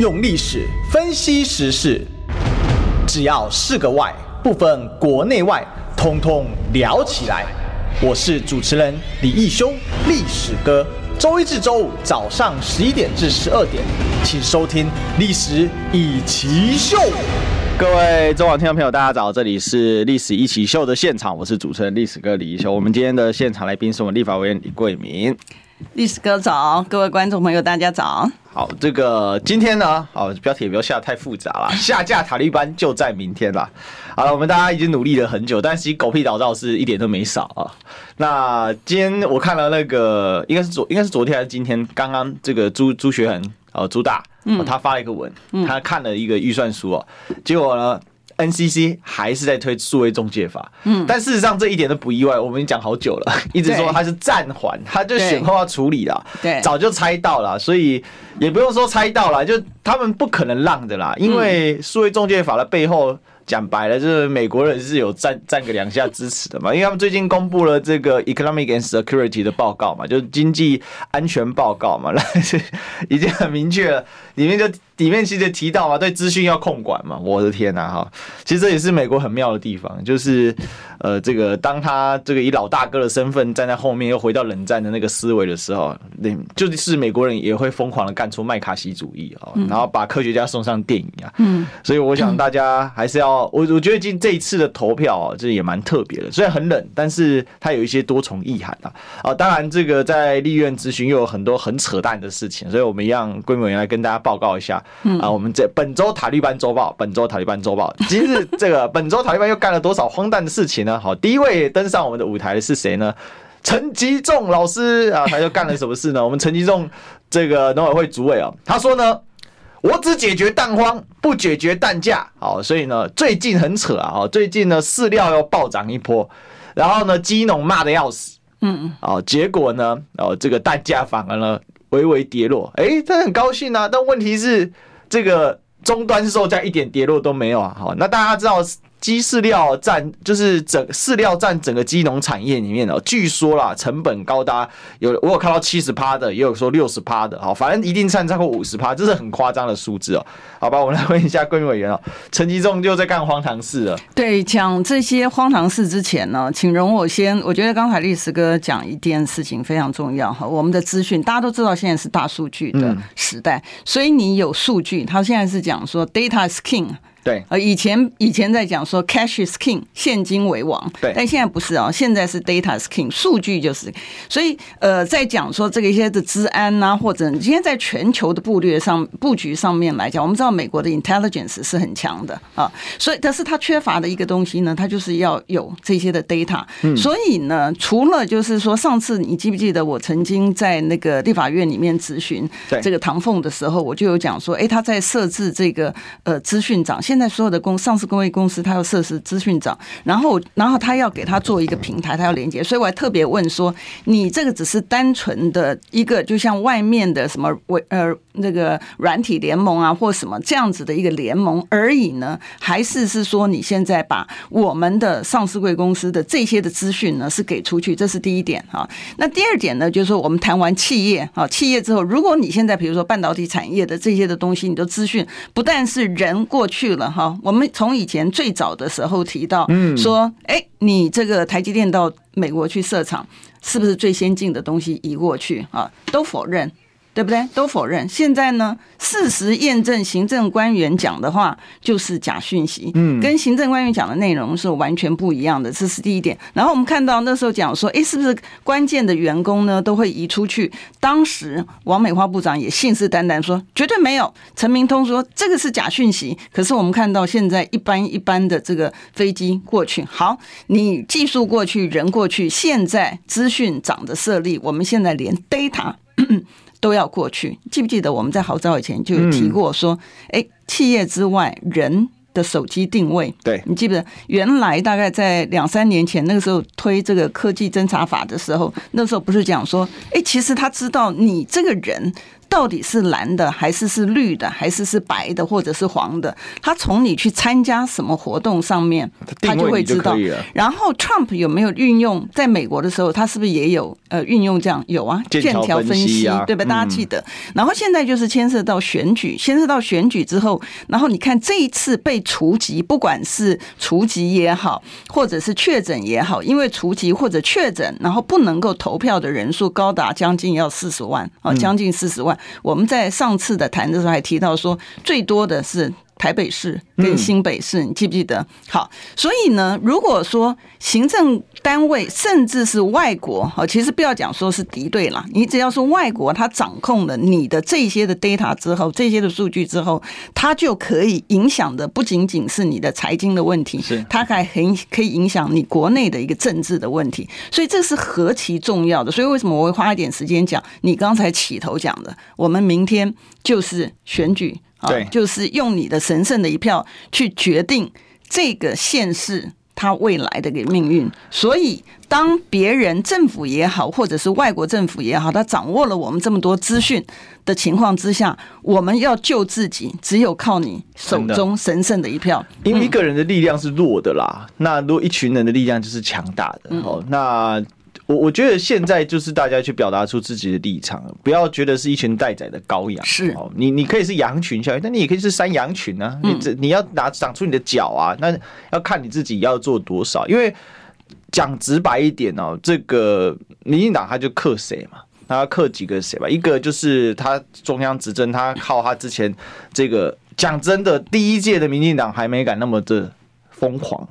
用历史分析时事，只要是个“外”，不分国内外，通通聊起来。我是主持人李义修，历史哥。周一至周五早上十一点至十二点，请收听《历史一起秀》。各位中广听众朋友，大家早，这里是《历史一起秀》的现场，我是主持人历史哥李义修。我们今天的现场来宾是我们立法委员李贵明。历史哥早，各位观众朋友，大家早。好，这个今天呢，好标题也不要下得太复杂了。下架塔利班就在明天了。好了，我们大家已经努力了很久，但是其实狗屁倒灶是一点都没少啊。那今天我看了那个，应该是昨，应该是昨天还是今天，刚刚这个朱朱学恒哦，朱大，嗯，他发了一个文，他看了一个预算书哦，结果呢。NCC 还是在推数位中介法，嗯，但事实上这一点都不意外。我们已经讲好久了，一直说它是暂缓，它就选后要处理了，对，早就猜到了，所以也不用说猜到了，就他们不可能让的啦，因为数位中介法的背后。讲白了，就是美国人是有站站个两下支持的嘛，因为他们最近公布了这个 Economic and Security 的报告嘛，就是经济安全报告嘛，那 是已经很明确了，里面就里面其实提到啊，对资讯要控管嘛，我的天呐哈，其实这也是美国很妙的地方，就是呃，这个当他这个以老大哥的身份站在后面，又回到冷战的那个思维的时候，那就是美国人也会疯狂的干出麦卡锡主义啊，然后把科学家送上电影啊，嗯，所以我想大家还是要。我我觉得今这一次的投票啊，这也蛮特别的。虽然很冷，但是它有一些多重意涵啊。啊，当然这个在立院咨询又有很多很扯淡的事情，所以我们一样规模原来跟大家报告一下。啊，我们这本周塔利班周报，本周塔利班周报，今日这个本周塔利班又干了多少荒诞的事情呢？好，第一位登上我们的舞台的是谁呢？陈吉仲老师啊，他又干了什么事呢？我们陈吉仲这个农委会主委啊，他说呢。我只解决蛋荒，不解决蛋价。好，所以呢，最近很扯啊。最近呢，饲料要暴涨一波，然后呢，鸡农骂的要死。嗯嗯。哦，结果呢，哦，这个蛋价反而呢，微微跌落。哎，他很高兴啊。但问题是，这个终端售价一点跌落都没有啊。好，那大家知道。鸡饲料占就是整饲料占整个鸡农产业里面哦，据说啦，成本高达有我有看到七十趴的，也有说六十趴的，好，反正一定占超过五十趴，这是很夸张的数字哦。好吧，我们来问一下贵委员哦，陈吉仲就在干荒唐事了。对，讲这些荒唐事之前呢，请容我先，我觉得刚才历史哥讲一件事情非常重要哈，我们的资讯大家都知道，现在是大数据的时代，嗯、所以你有数据，他现在是讲说 data is king。对，呃，以前以前在讲说 cash is king，现金为王，对，但现在不是啊，现在是 data is king，数据就是，所以呃，在讲说这个一些的治安呐、啊，或者今天在全球的布略上布局上面来讲，我们知道美国的 intelligence 是很强的啊，所以但是它缺乏的一个东西呢，它就是要有这些的 data，嗯，所以呢，除了就是说上次你记不记得我曾经在那个立法院里面咨询这个唐凤的时候，我就有讲说，哎，他在设置这个呃资讯长。现在所有的公上市公会公司，他要设施资讯长，然后然后他要给他做一个平台，他要连接，所以我还特别问说，你这个只是单纯的一个，就像外面的什么为呃那个软体联盟啊，或什么这样子的一个联盟而已呢？还是是说你现在把我们的上市贵公司的这些的资讯呢是给出去？这是第一点哈。那第二点呢，就是说我们谈完企业啊，企业之后，如果你现在比如说半导体产业的这些的东西，你的资讯不但是人过去了。哈，我们从以前最早的时候提到，嗯，说，哎，你这个台积电到美国去设厂，是不是最先进的东西移过去啊？都否认。对不对？都否认。现在呢，事实验证行政官员讲的话就是假讯息，嗯，跟行政官员讲的内容是完全不一样的。这是第一点。然后我们看到那时候讲说，哎，是不是关键的员工呢都会移出去？当时王美花部长也信誓旦旦说绝对没有。陈明通说这个是假讯息。可是我们看到现在一般一般的这个飞机过去，好，你技术过去，人过去，现在资讯长的设立，我们现在连 data。都要过去，记不记得我们在好早以前就有提过说，哎、嗯，企业之外人的手机定位，对，你记不记得？原来大概在两三年前那个时候推这个科技侦查法的时候，那时候不是讲说，哎，其实他知道你这个人。到底是蓝的还是是绿的，还是是白的或者是黄的？他从你去参加什么活动上面，他就会知道。然后 Trump 有没有运用在美国的时候，他是不是也有呃运用这样？有啊，剑条分析，对吧？大家记得。然后现在就是牵涉到选举，牵涉到选举之后，然后你看这一次被除籍，不管是除籍也好，或者是确诊也好，因为除籍或者确诊，然后不能够投票的人数高达将近要四十万啊，将近四十万。我们在上次的谈的时候还提到说，最多的是台北市跟新北市，你记不记得？好，所以呢，如果说行政单位甚至是外国，好，其实不要讲说是敌对啦，你只要是外国，他掌控了你的这些的 data 之后，这些的数据之后，它就可以影响的不仅仅是你的财经的问题，是，他还很可以影响你国内的一个政治的问题，所以这是何其重要的。所以为什么我会花一点时间讲你刚才起头讲的？我们明天就是选举。对，就是用你的神圣的一票去决定这个县市它未来的一个命运。所以，当别人政府也好，或者是外国政府也好，他掌握了我们这么多资讯的情况之下，我们要救自己，只有靠你手中神圣的一票。因为一个人的力量是弱的啦，那如果一群人的力量就是强大的。哦，那。我我觉得现在就是大家去表达出自己的立场，不要觉得是一群待宰的羔羊。是哦，你你可以是羊群效应，但你也可以是山羊群啊。你这你要拿长出你的脚啊，那要看你自己要做多少。因为讲直白一点哦，这个民进党他就克谁嘛？他克几个谁吧？一个就是他中央执政，他靠他之前这个讲真的，第一届的民进党还没敢那么的疯狂。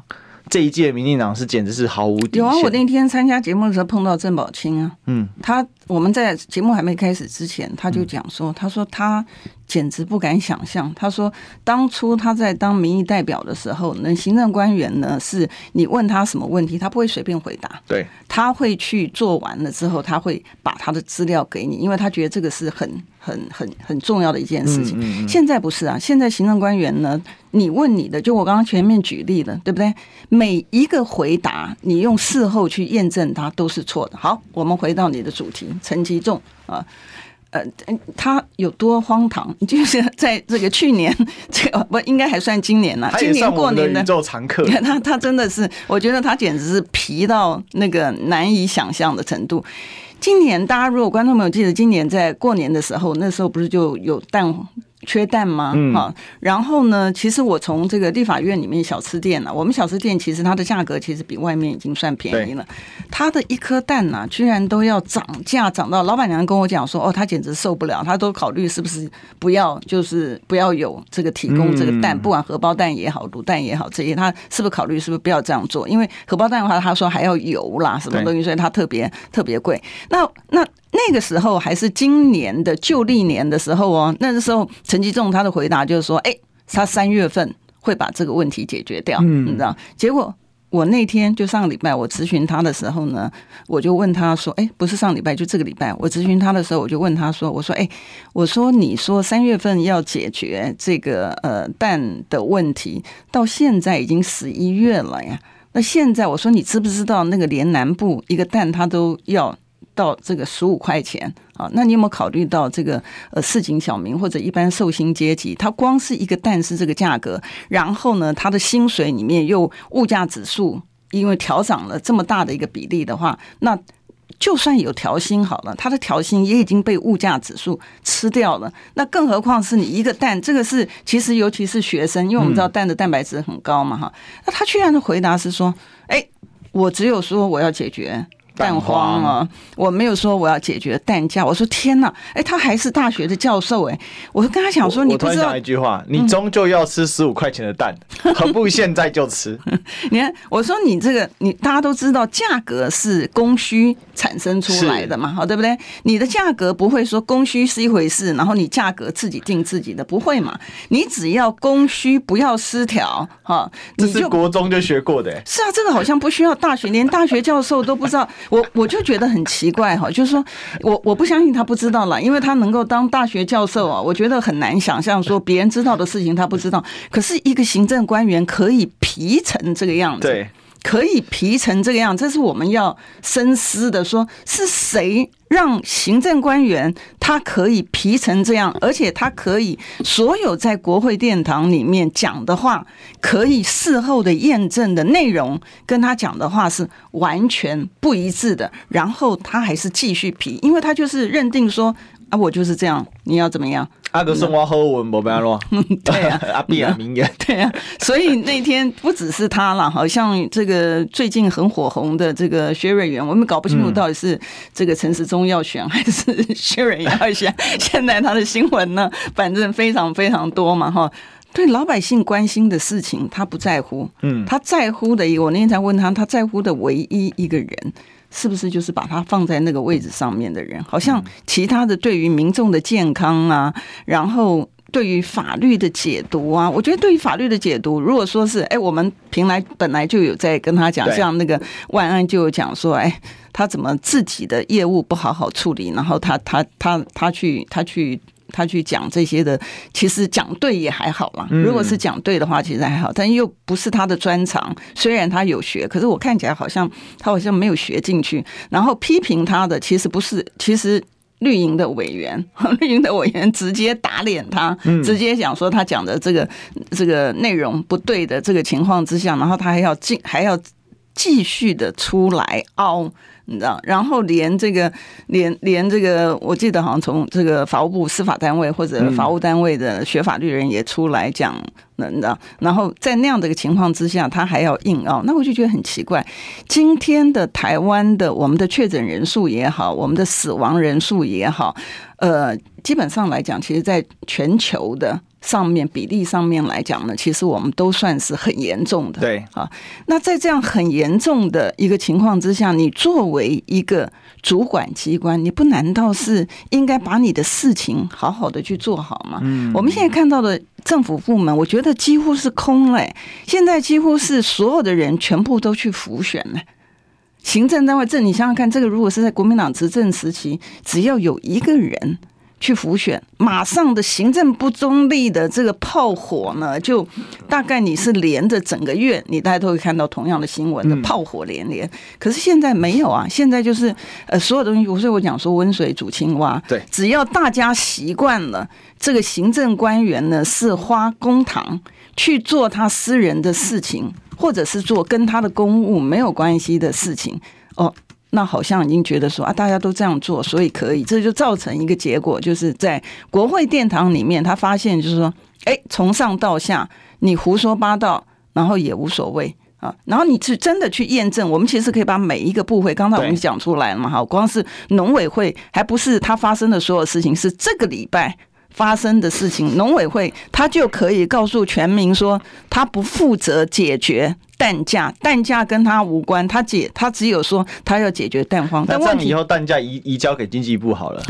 这一届民进党是简直是毫无底线。有啊，我那天参加节目的时候碰到郑宝清啊，嗯，他我们在节目还没开始之前，他就讲说，他说他。简直不敢想象。他说，当初他在当民意代表的时候，那行政官员呢，是你问他什么问题，他不会随便回答。对，他会去做完了之后，他会把他的资料给你，因为他觉得这个是很、很、很、很重要的一件事情。嗯嗯嗯。现在不是啊，现在行政官员呢，你问你的，就我刚刚前面举例的，对不对？每一个回答，你用事后去验证，它都是错的。好，我们回到你的主题，陈吉仲啊。呃，他有多荒唐？就是在这个去年，这个不应该还算今年了。今年过年的宇宙常客，他他真的是，我觉得他简直是皮到那个难以想象的程度。今年大家如果观众朋友记得，今年在过年的时候，那时候不是就有蛋？缺蛋吗？好，然后呢？其实我从这个立法院里面小吃店呢，我们小吃店其实它的价格其实比外面已经算便宜了。它的一颗蛋呢，居然都要涨价，涨到老板娘跟我讲说：“哦，她简直受不了，她都考虑是不是不要，就是不要有这个提供这个蛋，不管荷包蛋也好，卤蛋也好，这些她是不是考虑是不是不要这样做？因为荷包蛋的话，她说还要油啦，什么东西，所以它特别特别贵。那那。”那个时候还是今年的旧历年的时候哦，那个时候陈吉仲他的回答就是说，哎，他三月份会把这个问题解决掉，嗯，你知道？结果我那天就上个礼拜我咨询他的时候呢，我就问他说，哎，不是上礼拜就这个礼拜，我咨询他的时候我就问他说，我说，哎，我说你说三月份要解决这个呃蛋的问题，到现在已经十一月了呀，那现在我说你知不知道那个连南部一个蛋它都要？到这个十五块钱啊，那你有没有考虑到这个呃市井小民或者一般受薪阶级，他光是一个蛋是这个价格，然后呢，他的薪水里面又物价指数因为调涨了这么大的一个比例的话，那就算有调薪好了，他的调薪也已经被物价指数吃掉了。那更何况是你一个蛋，这个是其实尤其是学生，因为我们知道蛋的蛋白质很高嘛哈。那他居然的回答是说，哎，我只有说我要解决。蛋荒啊！我没有说我要解决蛋价。我说天哪！哎，他还是大学的教授哎！我跟他讲说，你不知道，我突然讲一句话：你终究要吃十五块钱的蛋，何不现在就吃？你看，我说你这个，你大家都知道，价格是供需产生出来的嘛，好对不对？你的价格不会说供需是一回事，然后你价格自己定自己的，不会嘛？你只要供需不要失调，哈，这是国中就学过的。是啊，这个好像不需要大学，连大学教授都不知道。我我就觉得很奇怪哈，就是说我我不相信他不知道了，因为他能够当大学教授啊，我觉得很难想象说别人知道的事情他不知道。可是一个行政官员可以皮成这个样子，对，可以皮成这个样，这是我们要深思的。说是谁让行政官员他可以皮成这样，而且他可以所有在国会殿堂里面讲的话，可以事后的验证的内容，跟他讲的话是完全不一致的。然后他还是继续皮，因为他就是认定说啊，我就是这样，你要怎么样？阿哥送我好文，没办法嗯，对 啊，阿扁啊，名言，对啊，所以那天不只是他了，好像这个最近很火红的这个薛瑞元，我们搞不清楚到底是这个陈时中要选还是薛瑞元要选。现在他的新闻呢，反正非常非常多嘛，哈，对老百姓关心的事情他不在乎，嗯，他在乎的一个，我那天才问他，他在乎的唯一一个人。是不是就是把他放在那个位置上面的人？好像其他的对于民众的健康啊，然后对于法律的解读啊，我觉得对于法律的解读，如果说是哎，我们平来本来就有在跟他讲，像那个万安就有讲说，哎，他怎么自己的业务不好好处理，然后他他他他去他去。他去讲这些的，其实讲对也还好啦。如果是讲对的话，其实还好，但又不是他的专长。虽然他有学，可是我看起来好像他好像没有学进去。然后批评他的，其实不是，其实绿营的委员，绿营的委员直接打脸他，直接讲说他讲的这个这个内容不对的这个情况之下，然后他还要进，还要继续的出来凹。你知道，然后连这个，连连这个，我记得好像从这个法务部司法单位或者法务单位的学法律人也出来讲，你知道，然后在那样的一个情况之下，他还要硬拗，那我就觉得很奇怪。今天的台湾的我们的确诊人数也好，我们的死亡人数也好，呃，基本上来讲，其实在全球的。上面比例上面来讲呢，其实我们都算是很严重的。对啊，那在这样很严重的一个情况之下，你作为一个主管机关，你不难道是应该把你的事情好好的去做好吗？嗯，我们现在看到的政府部门，我觉得几乎是空了。现在几乎是所有的人全部都去浮选了。行政单位，这你想想看，这个如果是在国民党执政时期，只要有一个人。去辅选，马上的行政不中立的这个炮火呢，就大概你是连着整个月，你大家都会看到同样的新闻的炮火连连。可是现在没有啊，现在就是呃，所有东西，所以我讲说温水煮青蛙。对，只要大家习惯了这个行政官员呢是花公堂去做他私人的事情，或者是做跟他的公务没有关系的事情，哦。那好像已经觉得说啊，大家都这样做，所以可以，这就造成一个结果，就是在国会殿堂里面，他发现就是说，哎，从上到下你胡说八道，然后也无所谓啊，然后你是真的去验证，我们其实可以把每一个部会，刚才我们讲出来了嘛，哈，光是农委会还不是他发生的所有事情，是这个礼拜发生的事情，农委会他就可以告诉全民说，他不负责解决。蛋价，蛋价跟他无关，他解他只有说他要解决蛋荒。那这样以后蛋价移移交给经济部好了。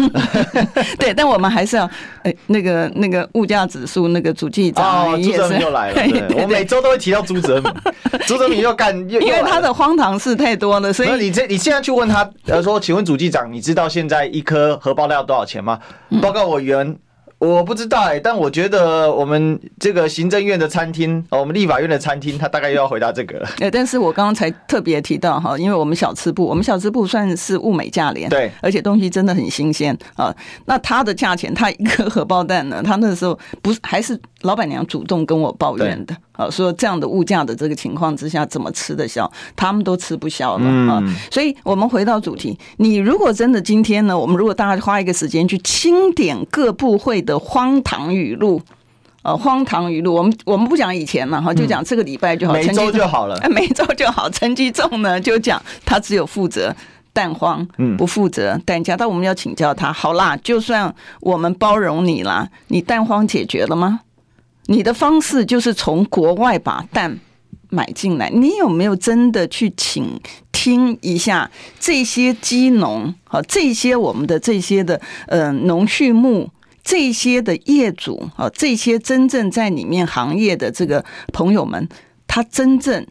对，但我们还是要，哎，那个那个物价指数那个主计长哦，朱哲明又来了。对对对，我每周都会提到朱哲明，朱哲明又干又因为他的荒唐事太多了，所以你这你现在去问他，呃，说，请问主计长，你知道现在一颗荷包蛋要多少钱吗？报告我员。我不知道哎、欸，但我觉得我们这个行政院的餐厅，哦我们立法院的餐厅，他大概又要回答这个了。哎，但是我刚刚才特别提到哈，因为我们小吃部，我们小吃部算是物美价廉，对，而且东西真的很新鲜啊。那它的价钱，它一个荷包蛋呢，它那时候不是还是老板娘主动跟我抱怨的。说这样的物价的这个情况之下，怎么吃得消？他们都吃不消了啊！所以，我们回到主题，你如果真的今天呢，我们如果大家花一个时间去清点各部会的荒唐语录，呃，荒唐语录，我们我们不讲以前了哈，就讲这个礼拜就好，每周就好了，每周就好。陈吉仲呢就讲他只有负责蛋荒，不负责蛋价。但我们要请教他，好啦，就算我们包容你啦，你蛋荒解决了吗？你的方式就是从国外把蛋买进来，你有没有真的去请听一下这些鸡农啊，这些我们的这些的呃农畜牧这些的业主啊，这些真正在里面行业的这个朋友们，他真正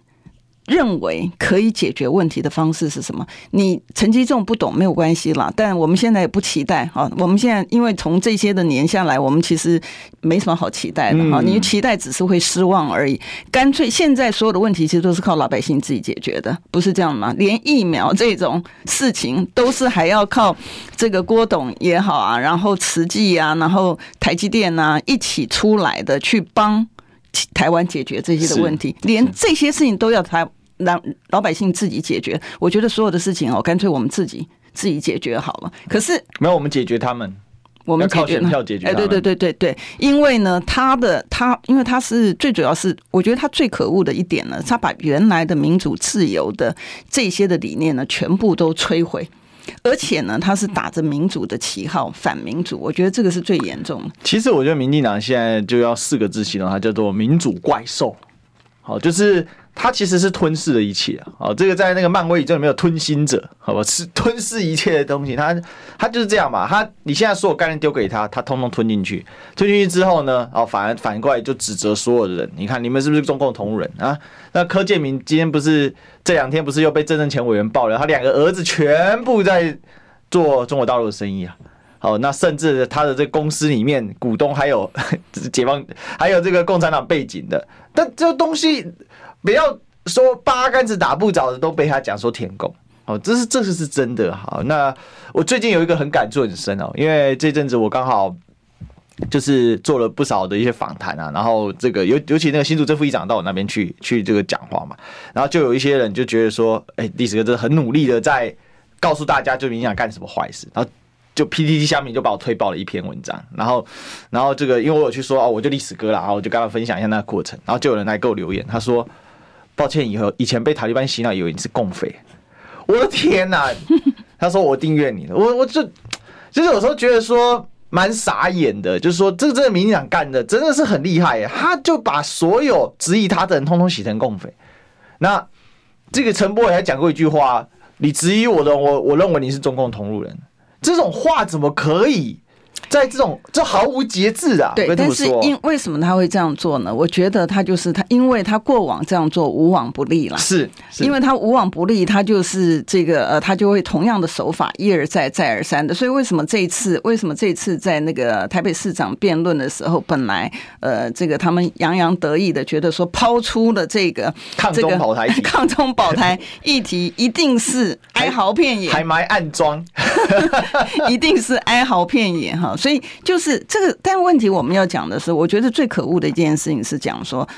认为可以解决问题的方式是什么？你成绩重不懂没有关系啦，但我们现在也不期待哈。我们现在因为从这些的年下来，我们其实没什么好期待的哈。你期待只是会失望而已。干脆现在所有的问题其实都是靠老百姓自己解决的，不是这样吗？连疫苗这种事情都是还要靠这个郭董也好啊，然后慈济啊，然后台积电啊一起出来的去帮台湾解决这些的问题，连这些事情都要台。让老百姓自己解决，我觉得所有的事情哦，干脆我们自己自己解决好了。可是没有，我们解决他们，我们靠选票解决。哎，对对对对对，因为呢，他的他，因为他是最主要是，我觉得他最可恶的一点呢，他把原来的民主自由的这些的理念呢，全部都摧毁，而且呢，他是打着民主的旗号反民主，我觉得这个是最严重的。其实我觉得民进党现在就要四个字形容它，叫做民主怪兽。好，就是。他其实是吞噬了一切啊！哦，这个在那个漫威宇宙里面有吞心者，好吧，是吞噬一切的东西。他他就是这样嘛。他你现在所有概念丢给他，他通通吞进去。吞进去之后呢，哦，反而反过来就指责所有的人。你看你们是不是中共同路人啊？那柯建明今天不是这两天不是又被政治前委员爆了？他两个儿子全部在做中国大陆的生意啊！好，那甚至他的这公司里面股东还有 解放，还有这个共产党背景的，但这东西。不要说八竿子打不着的都被他讲说舔狗哦，这是这是是真的。好，那我最近有一个很感触很深哦，因为这阵子我刚好就是做了不少的一些访谈啊，然后这个尤尤其那个新竹正副议长到我那边去去这个讲话嘛，然后就有一些人就觉得说，哎，历史哥真的很努力的在告诉大家，就你想干什么坏事，然后就 PTT 下面就把我推爆了一篇文章，然后然后这个因为我有去说哦，我就历史哥了，然后我就跟他分享一下那个过程，然后就有人来给我留言，他说。抱歉，以后以前被塔利班洗脑，以为你是共匪。我的天哪！他说我订阅你了，我我就就是有时候觉得说蛮傻眼的，就是说这个这个民进党干的真的是很厉害耶，他就把所有质疑他的人通通洗成共匪。那这个陈波也还讲过一句话：你质疑我的，我我认为你是中共同路人。这种话怎么可以？在这种这毫无节制啊！对，但是因为什么他会这样做呢？我觉得他就是他，因为他过往这样做无往不利了。是，是因为他无往不利，他就是这个呃，他就会同样的手法一而再再而三的。所以为什么这一次，为什么这一次在那个台北市长辩论的时候，本来呃，这个他们洋洋得意的觉得说抛出了这个抗中保台 抗中保台议题，一定是哀嚎遍野，还埋暗桩，一定是哀嚎遍野哈。所以就是这个，但问题我们要讲的是，我觉得最可恶的一件事情是讲说，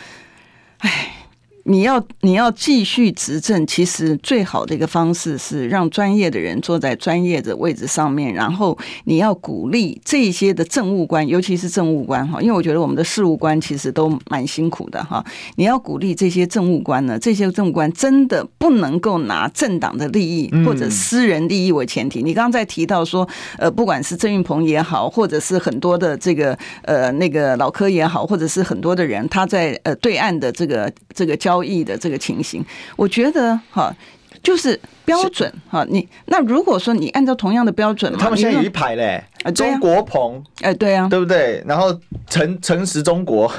哎。你要你要继续执政，其实最好的一个方式是让专业的人坐在专业的位置上面，然后你要鼓励这些的政务官，尤其是政务官哈，因为我觉得我们的事务官其实都蛮辛苦的哈。你要鼓励这些政务官呢，这些政务官真的不能够拿政党的利益或者私人利益为前提。你刚刚在提到说，呃，不管是郑运鹏也好，或者是很多的这个呃那个老柯也好，或者是很多的人他在呃对岸的这个这个交。交易的这个情形，我觉得哈，就是标准哈。你那如果说你按照同样的标准，他们现在有一排嘞，中国鹏，哎，对啊，对不对？然后诚诚实中国，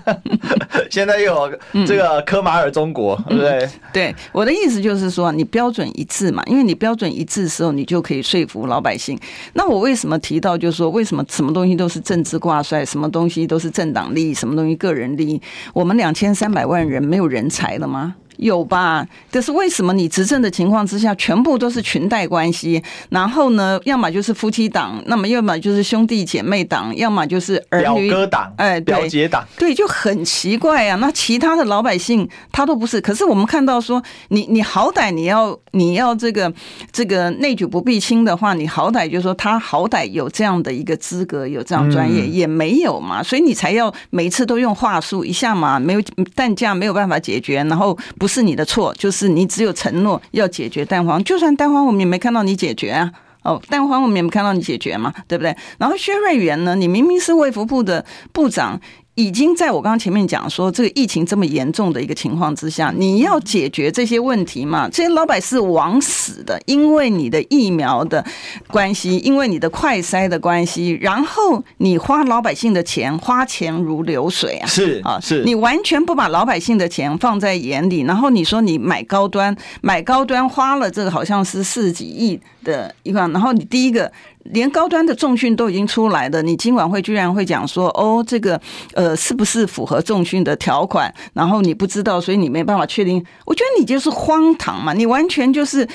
现在又有这个科马尔中国，对不对？对，我的意思就是说，你标准一致嘛，因为你标准一致的时候，你就可以说服老百姓。那我为什么提到，就是说，为什么什么东西都是政治挂帅，什么东西都是政党利益，什么东西个人利益？我们两千三百万人没有人才了吗？有吧？但是为什么你执政的情况之下，全部都是裙带关系？然后呢，要么就是夫妻档，那么要么就是兄弟姐妹档，要么就是儿女表哥党，哎，表姐党，对，就很奇怪啊。那其他的老百姓他都不是。可是我们看到说，你你好歹你要你要这个这个内举不避亲的话，你好歹就是说他好歹有这样的一个资格，有这样专业，也没有嘛，所以你才要每次都用话术一下嘛，没有但这样没有办法解决，然后。不是你的错，就是你只有承诺要解决蛋黄，就算蛋黄我们也没看到你解决啊。哦，蛋黄我们也没看到你解决嘛，对不对？然后薛瑞元呢，你明明是卫福部的部长，已经在我刚刚前面讲说，这个疫情这么严重的一个情况之下，你要解决这些问题嘛？这些老百姓枉死的，因为你的疫苗的关系，因为你的快筛的关系，然后你花老百姓的钱，花钱如流水啊！是啊，是你完全不把老百姓的钱放在眼里，然后你说你买高端，买高端花了这个好像是四十几亿的一块，然后你第一个。连高端的重训都已经出来了，你今晚会居然会讲说，哦，这个呃是不是符合重训的条款？然后你不知道，所以你没办法确定。我觉得你就是荒唐嘛，你完全就是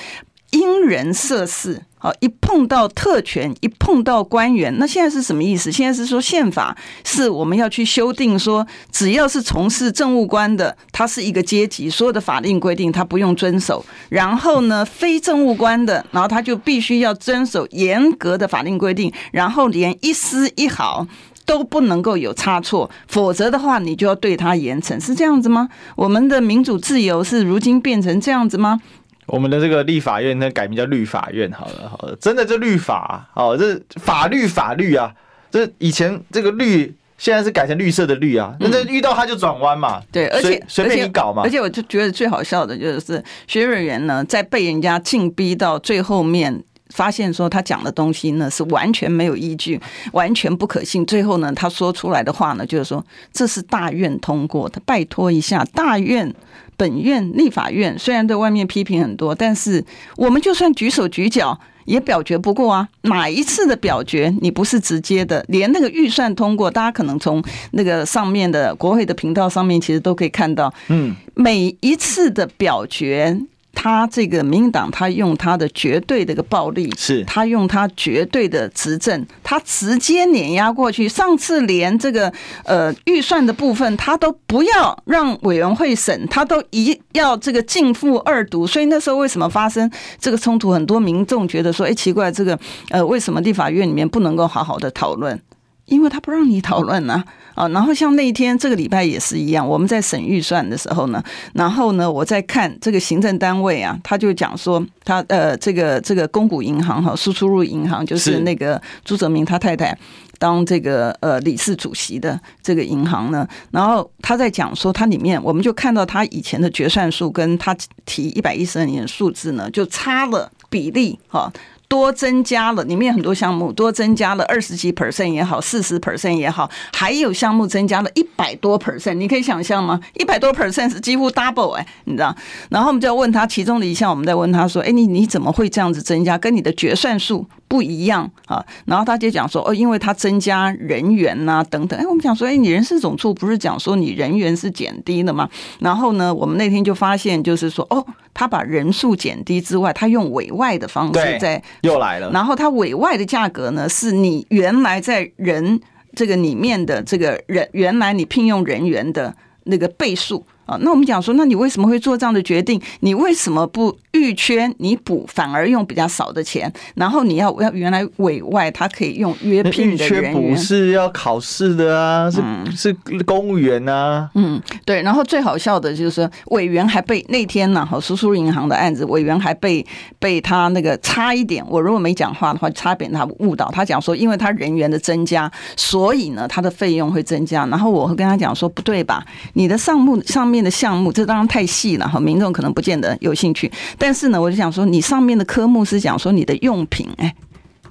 因人设事。好，一碰到特权，一碰到官员，那现在是什么意思？现在是说宪法是我们要去修订，说只要是从事政务官的，他是一个阶级，所有的法令规定他不用遵守。然后呢，非政务官的，然后他就必须要遵守严格的法令规定，然后连一丝一毫都不能够有差错，否则的话你就要对他严惩，是这样子吗？我们的民主自由是如今变成这样子吗？我们的这个立法院，那改名叫律法院，好了，好了，真的这律法，哦，这法律法律啊，这以前这个律，现在是改成绿色的绿啊，那这遇到他就转弯嘛，对，而且随便你搞嘛，而且我就觉得最好笑的就是薛瑞元呢，在被人家禁逼到最后面，发现说他讲的东西呢是完全没有依据，完全不可信，最后呢他说出来的话呢就是说这是大院通过的，拜托一下大院。本院立法院虽然对外面批评很多，但是我们就算举手举脚也表决不过啊！哪一次的表决你不是直接的？连那个预算通过，大家可能从那个上面的国会的频道上面其实都可以看到，嗯，每一次的表决。他这个民进党，他用他的绝对的一个暴力，是他用他绝对的执政，他直接碾压过去。上次连这个呃预算的部分，他都不要让委员会审，他都一要这个进付二读。所以那时候为什么发生这个冲突？很多民众觉得说，哎，奇怪，这个呃为什么立法院里面不能够好好的讨论？因为他不让你讨论呢，啊，然后像那一天这个礼拜也是一样，我们在审预算的时候呢，然后呢，我在看这个行政单位啊，他就讲说他呃这个这个公股银行哈，输出入银行就是那个朱泽明他太太当这个呃理事主席的这个银行呢，然后他在讲说他里面我们就看到他以前的决算数跟他提一百一十二年的数字呢就差了比例哈。多增加了，里面很多项目多增加了二十几 percent 也好，四十 percent 也好，还有项目增加了一百多 percent，你可以想象吗？一百多 percent 是几乎 double 哎，你知道？然后我们就要问他其中的一项，我们在问他说：“哎，你你怎么会这样子增加？跟你的决算数不一样啊？”然后他就讲说：“哦，因为他增加人员呐、等等。”哎，我们讲说：“哎，你人事总处不是讲说你人员是减低了吗？”然后呢，我们那天就发现，就是说，哦，他把人数减低之外，他用委外的方式在。又来了，然后他委外的价格呢，是你原来在人这个里面的这个人，原来你聘用人员的那个倍数。啊，那我们讲说，那你为什么会做这样的决定？你为什么不预缺你补，反而用比较少的钱？然后你要要原来委外，他可以用约聘的人补是要考试的啊，是、嗯、是公务员啊。嗯，对。然后最好笑的就是说，委员还被那天呢，和苏苏银行的案子，委员还被被他那个差一点，我如果没讲话的话，差一点他误导。他讲说，因为他人员的增加，所以呢，他的费用会增加。然后我会跟他讲说，不对吧？你的项目上面。的项目，这当然太细了哈，民众可能不见得有兴趣。但是呢，我就想说，你上面的科目是讲说你的用品，哎，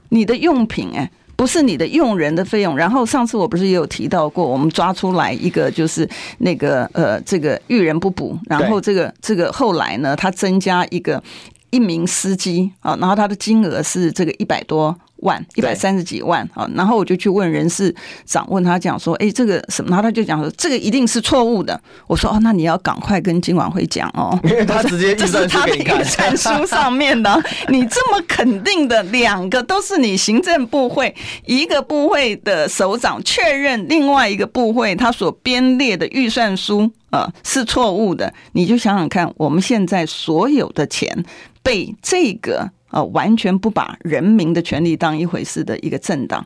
你的用品，哎，不是你的用人的费用。然后上次我不是也有提到过，我们抓出来一个就是那个呃，这个遇人不补，然后这个这个后来呢，他增加一个一名司机啊，然后他的金额是这个一百多。万一百三十几万啊，然后我就去问人事长，问他讲说，哎，这个什么？然后他就讲说，这个一定是错误的。我说哦，那你要赶快跟金管会讲哦，因为他直接 预算书给你看，这是他的预算书上面的。你这么肯定的，两个都是你行政部会一个部会的首长确认，另外一个部会他所编列的预算书啊是错误的，你就想想看，我们现在所有的钱被这个。啊，完全不把人民的权利当一回事的一个政党，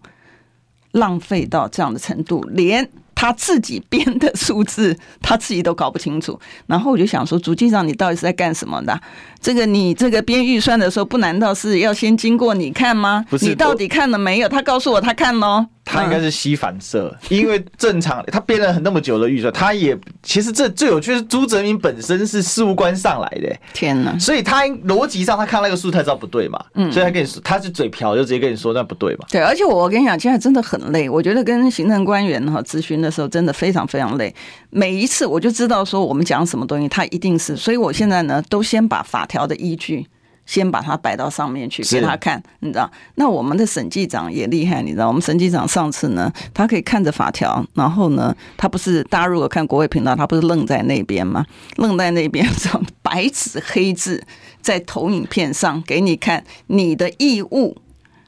浪费到这样的程度，连他自己编的数字他自己都搞不清楚。然后我就想说，主机长，你到底是在干什么的？这个你这个编预算的时候，不难道是要先经过你看吗？你到底看了没有？他告诉我他看喽。他应该是吸反射，因为正常他编了很那么久的预算，他也其实这最有趣是朱泽明本身是事务官上来的，天哪！所以他逻辑上他看那个数他知道不对嘛，嗯，所以他跟你说他是嘴瓢就直接跟你说那不对嘛。对，而且我跟你讲，现在真的很累，我觉得跟行政官员哈咨询的时候真的非常非常累，每一次我就知道说我们讲什么东西，他一定是，所以我现在呢都先把法条的依据。先把它摆到上面去给他看，你知道？那我们的审计长也厉害，你知道？我们审计长上次呢，他可以看着法条，然后呢，他不是大家如果看国会频道，他不是愣在那边吗？愣在那边上，白纸黑字在投影片上给你看你的义务。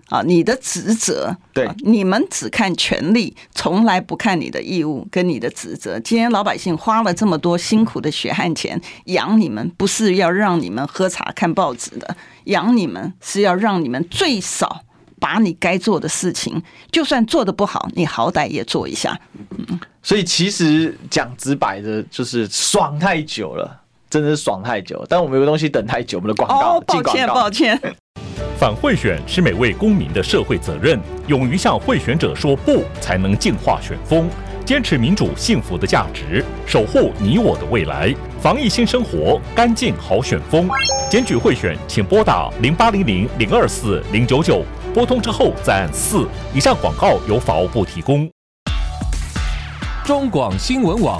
啊，你的职责，对，你们只看权利，从来不看你的义务跟你的职责。今天老百姓花了这么多辛苦的血汗钱养你们，不是要让你们喝茶看报纸的，养你们是要让你们最少把你该做的事情，就算做的不好，你好歹也做一下。嗯，所以其实讲直白的，就是爽太久了，真的是爽太久。但我们有个东西等太久，我们的广告，哦，抱歉，抱歉。反贿选是每位公民的社会责任，勇于向贿选者说不，才能净化选风，坚持民主幸福的价值，守护你我的未来。防疫新生活，干净好选风。检举贿选，请拨打零八零零零二四零九九，拨通之后再按四。以上广告由法务部提供。中广新闻网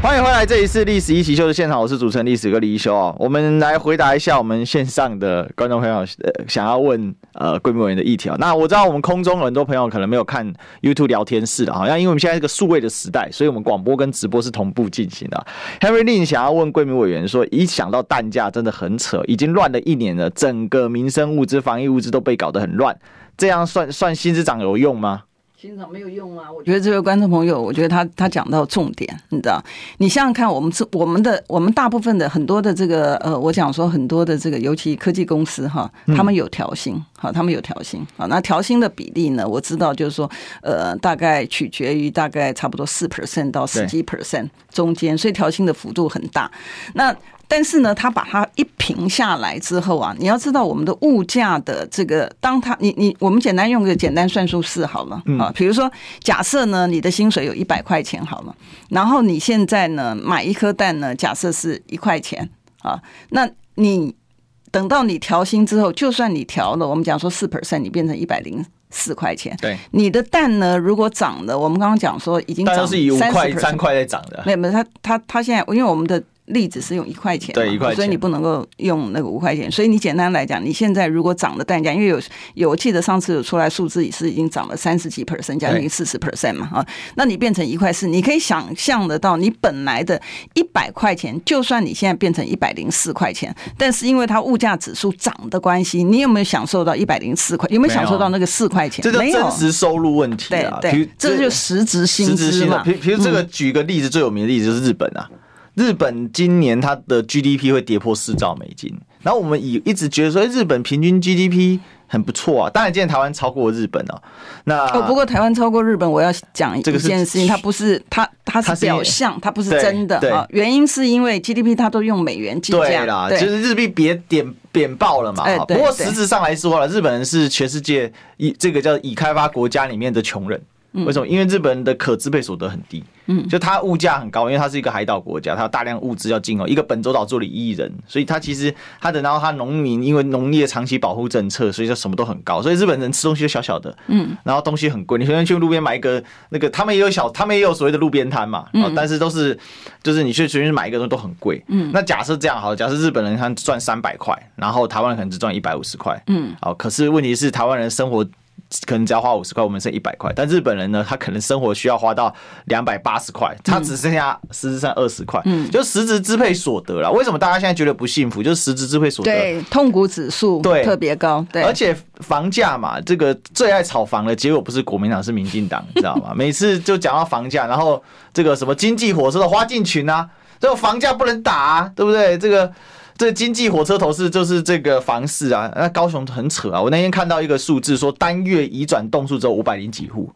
欢迎回来，这一次《历史一起秀》的现场，我是主持人历史哥李一修啊。我们来回答一下我们线上的观众朋友呃想要问呃贵宾委员的议题啊。那我知道我们空中很多朋友可能没有看 YouTube 聊天室的，好像因为我们现在是个数位的时代，所以我们广播跟直播是同步进行的。Henry Lin 想要问贵宾委员说，一想到蛋价真的很扯，已经乱了一年了，整个民生物资、防疫物资都被搞得很乱，这样算算新市长有用吗？欣赏没有用啊！我觉得这位观众朋友，我觉得他他讲到重点，你知道？你想想看，我们是我们的我们大部分的很多的这个呃，我讲说很多的这个，尤其科技公司哈，他们有调薪，好，他们有调薪，好，那调薪的比例呢？我知道就是说，呃，大概取决于大概差不多四 percent 到十几 percent 中间，所以调薪的幅度很大。那但是呢，他把它一平下来之后啊，你要知道我们的物价的这个，当他你你我们简单用个简单算术式好了啊，比如说假设呢，你的薪水有一百块钱好了，然后你现在呢买一颗蛋呢，假设是一块钱啊，那你等到你调薪之后，就算你调了，我们讲说四 percent，你变成一百零四块钱，对，你的蛋呢如果涨了，我们刚刚讲说已经涨是以五块三块在涨的，没有没有，他他他现在因为我们的。例子是用一块钱，对，一块钱，所以你不能够用那个五块钱。所以你简单来讲，你现在如果涨的蛋价，因为有有，我记得上次有出来数字也是已经涨了三十几 percent，将近四十 percent 嘛啊，那你变成一块四，你可以想象得到，你本来的一百块钱，就算你现在变成一百零四块钱，但是因为它物价指数涨的关系，你有没有享受到一百零四块？有没有享受到那个四块钱？这是真实收入问题啊。对对，这就实质薪资嘛。比比如这个，举个例子，最有名的例子就是日本啊。日本今年它的 GDP 会跌破四兆美金，然后我们以一直觉得说，日本平均 GDP 很不错啊。当然，今天台湾超过日本了。那哦，不过台湾超过日本，我要讲一件事情，它不是它它是表象，它不是真的啊。原因是因为 GDP 它都用美元计价，对啦，就是日币贬贬贬爆了嘛。不过实质上来说了，日本人是全世界以这个叫已开发国家里面的穷人。为什么？因为日本人的可支配所得很低。嗯，就它物价很高，因为它是一个海岛国家，它有大量物资要进口。一个本州岛做了一亿人，所以它其实它的，然后它农民因为农业长期保护政策，所以就什么都很高。所以日本人吃东西就小小的，嗯，然后东西很贵。你随便去路边买一个那个，他们也有小，他们也有所谓的路边摊嘛，嗯，但是都是就是你去随便买一个东西都很贵。嗯，那假设这样好了，假设日本人他赚三百块，然后台湾人可能只赚一百五十块，嗯，好，可是问题是台湾人生活。可能只要花五十块，我们剩一百块。但日本人呢，他可能生活需要花到两百八十块，他只剩下实质上二十块，嗯，就实质支配所得了。为什么大家现在觉得不幸福？就是实质支配所得对痛苦指数对特别高，对，而且房价嘛，这个最爱炒房的结果不是国民党，是民进党，你知道吗？每次就讲到房价，然后这个什么经济火车的花进群啊，这个房价不能打啊，对不对？这个。这经济火车头是就是这个房市啊，那高雄很扯啊！我那天看到一个数字说，单月移转栋数只有五百零几户，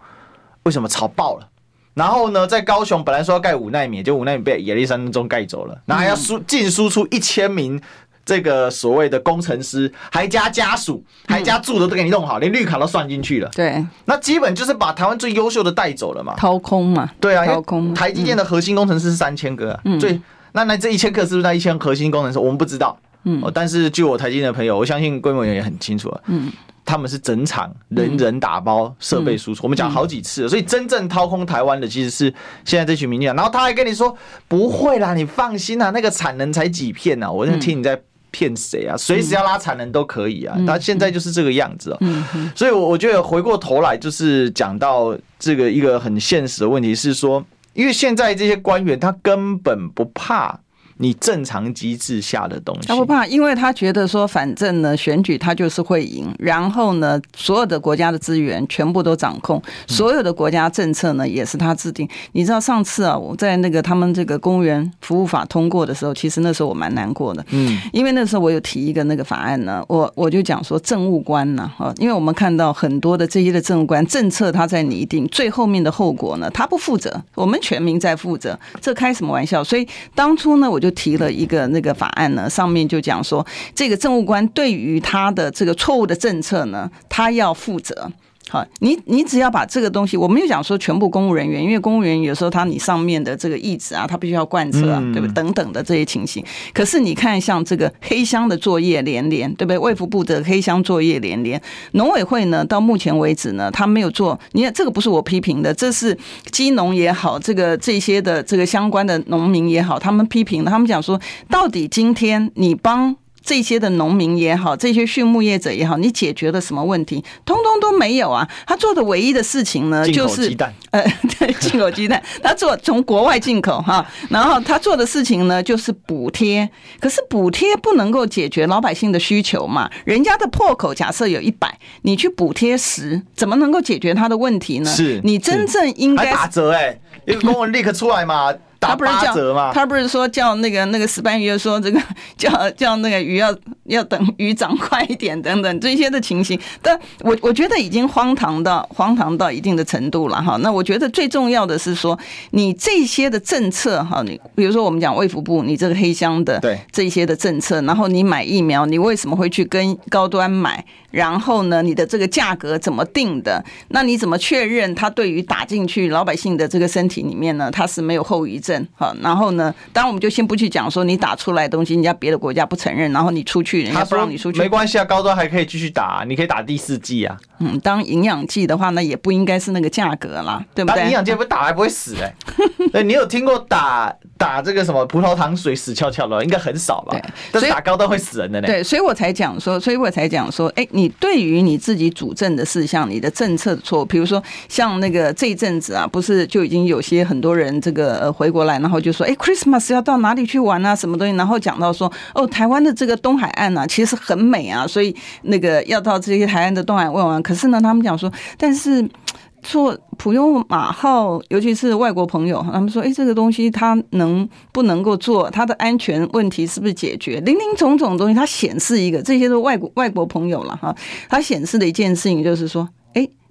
为什么炒爆了？然后呢，在高雄本来说要盖五奈米，就五奈米被亚利桑那州盖走了，然后还要输净输出一千名这个所谓的工程师，还加家属，还加住的都给你弄好，连绿卡都算进去了。对，那基本就是把台湾最优秀的带走了嘛，掏空嘛。对啊，掏空。台积电的核心工程师是三千个，最那那这一千克是不是那一千核心功能是？我们不知道。嗯，但是据我台积电的朋友，我相信规模也很清楚了。嗯。他们是整场人人打包设备输出，我们讲好几次了，所以真正掏空台湾的其实是现在这群民进党。然后他还跟你说不会啦，你放心啦，那个产能才几片呢？我在听你在骗谁啊？随时要拉产能都可以啊。他现在就是这个样子哦。所以，我我觉得回过头来就是讲到这个一个很现实的问题是说，因为现在这些官员他根本不怕。你正常机制下的东西，他不怕，因为他觉得说，反正呢，选举他就是会赢，然后呢，所有的国家的资源全部都掌控，所有的国家政策呢也是他制定。你知道上次啊，我在那个他们这个公务员服务法通过的时候，其实那时候我蛮难过的，嗯，因为那时候我有提一个那个法案呢，我我就讲说政务官呢，哈，因为我们看到很多的这些的政务官政策他在拟定，最后面的后果呢，他不负责，我们全民在负责，这开什么玩笑？所以当初呢，我就。提了一个那个法案呢，上面就讲说，这个政务官对于他的这个错误的政策呢，他要负责。好，你你只要把这个东西，我没有讲说全部公务人员，因为公务员有时候他你上面的这个意志啊，他必须要贯彻啊，对不对？等等的这些情形。可是你看，像这个黑箱的作业连连，对不对？卫福部的黑箱作业连连，农委会呢，到目前为止呢，他没有做。你看，这个不是我批评的，这是基农也好，这个这些的这个相关的农民也好，他们批评的，他们讲说，到底今天你帮。这些的农民也好，这些畜牧业者也好，你解决了什么问题？通通都没有啊！他做的唯一的事情呢，就是鸡蛋，呃，对，进口鸡蛋，他做从国外进口哈，然后他做的事情呢，就是补贴。可是补贴不能够解决老百姓的需求嘛？人家的破口假设有一百，你去补贴十，怎么能够解决他的问题呢？是你真正应该打折哎，一个公文立刻出来嘛。他不是叫他不是说叫那个那个石斑鱼说这个叫叫那个鱼要要等鱼长快一点等等这些的情形，但我我觉得已经荒唐到荒唐到一定的程度了哈。那我觉得最重要的是说，你这些的政策哈，你比如说我们讲卫福部，你这个黑箱的对这些的政策，然后你买疫苗，你为什么会去跟高端买？然后呢，你的这个价格怎么定的？那你怎么确认它对于打进去老百姓的这个身体里面呢，它是没有后遗症？好，然后呢？当然，我们就先不去讲说你打出来的东西，人家别的国家不承认，然后你出去，人家不让你出去，没关系啊，高端还可以继续打，你可以打第四剂啊。嗯，当营养剂的话，那也不应该是那个价格啦，对不对？营养剂不打还不会死哎、欸。对，你有听过打打这个什么葡萄糖水死翘翘了？应该很少吧？对，但是打高端会死人的呢。对，所以我才讲说，所以我才讲说，哎，你对于你自己主政的事项，你的政策的错误，比如说像那个这一阵子啊，不是就已经有些很多人这个呃回国来，然后就说，哎，Christmas 要到哪里去玩啊？什么东西？然后讲到说，哦，台湾的这个东海岸啊，其实很美啊，所以那个要到这些台湾的东海岸玩。可是呢，他们讲说，但是坐普悠马号，尤其是外国朋友，他们说，哎，这个东西它能不能够做？它的安全问题是不是解决？林林总总东西，它显示一个，这些都外国外国朋友了哈，它显示的一件事情就是说，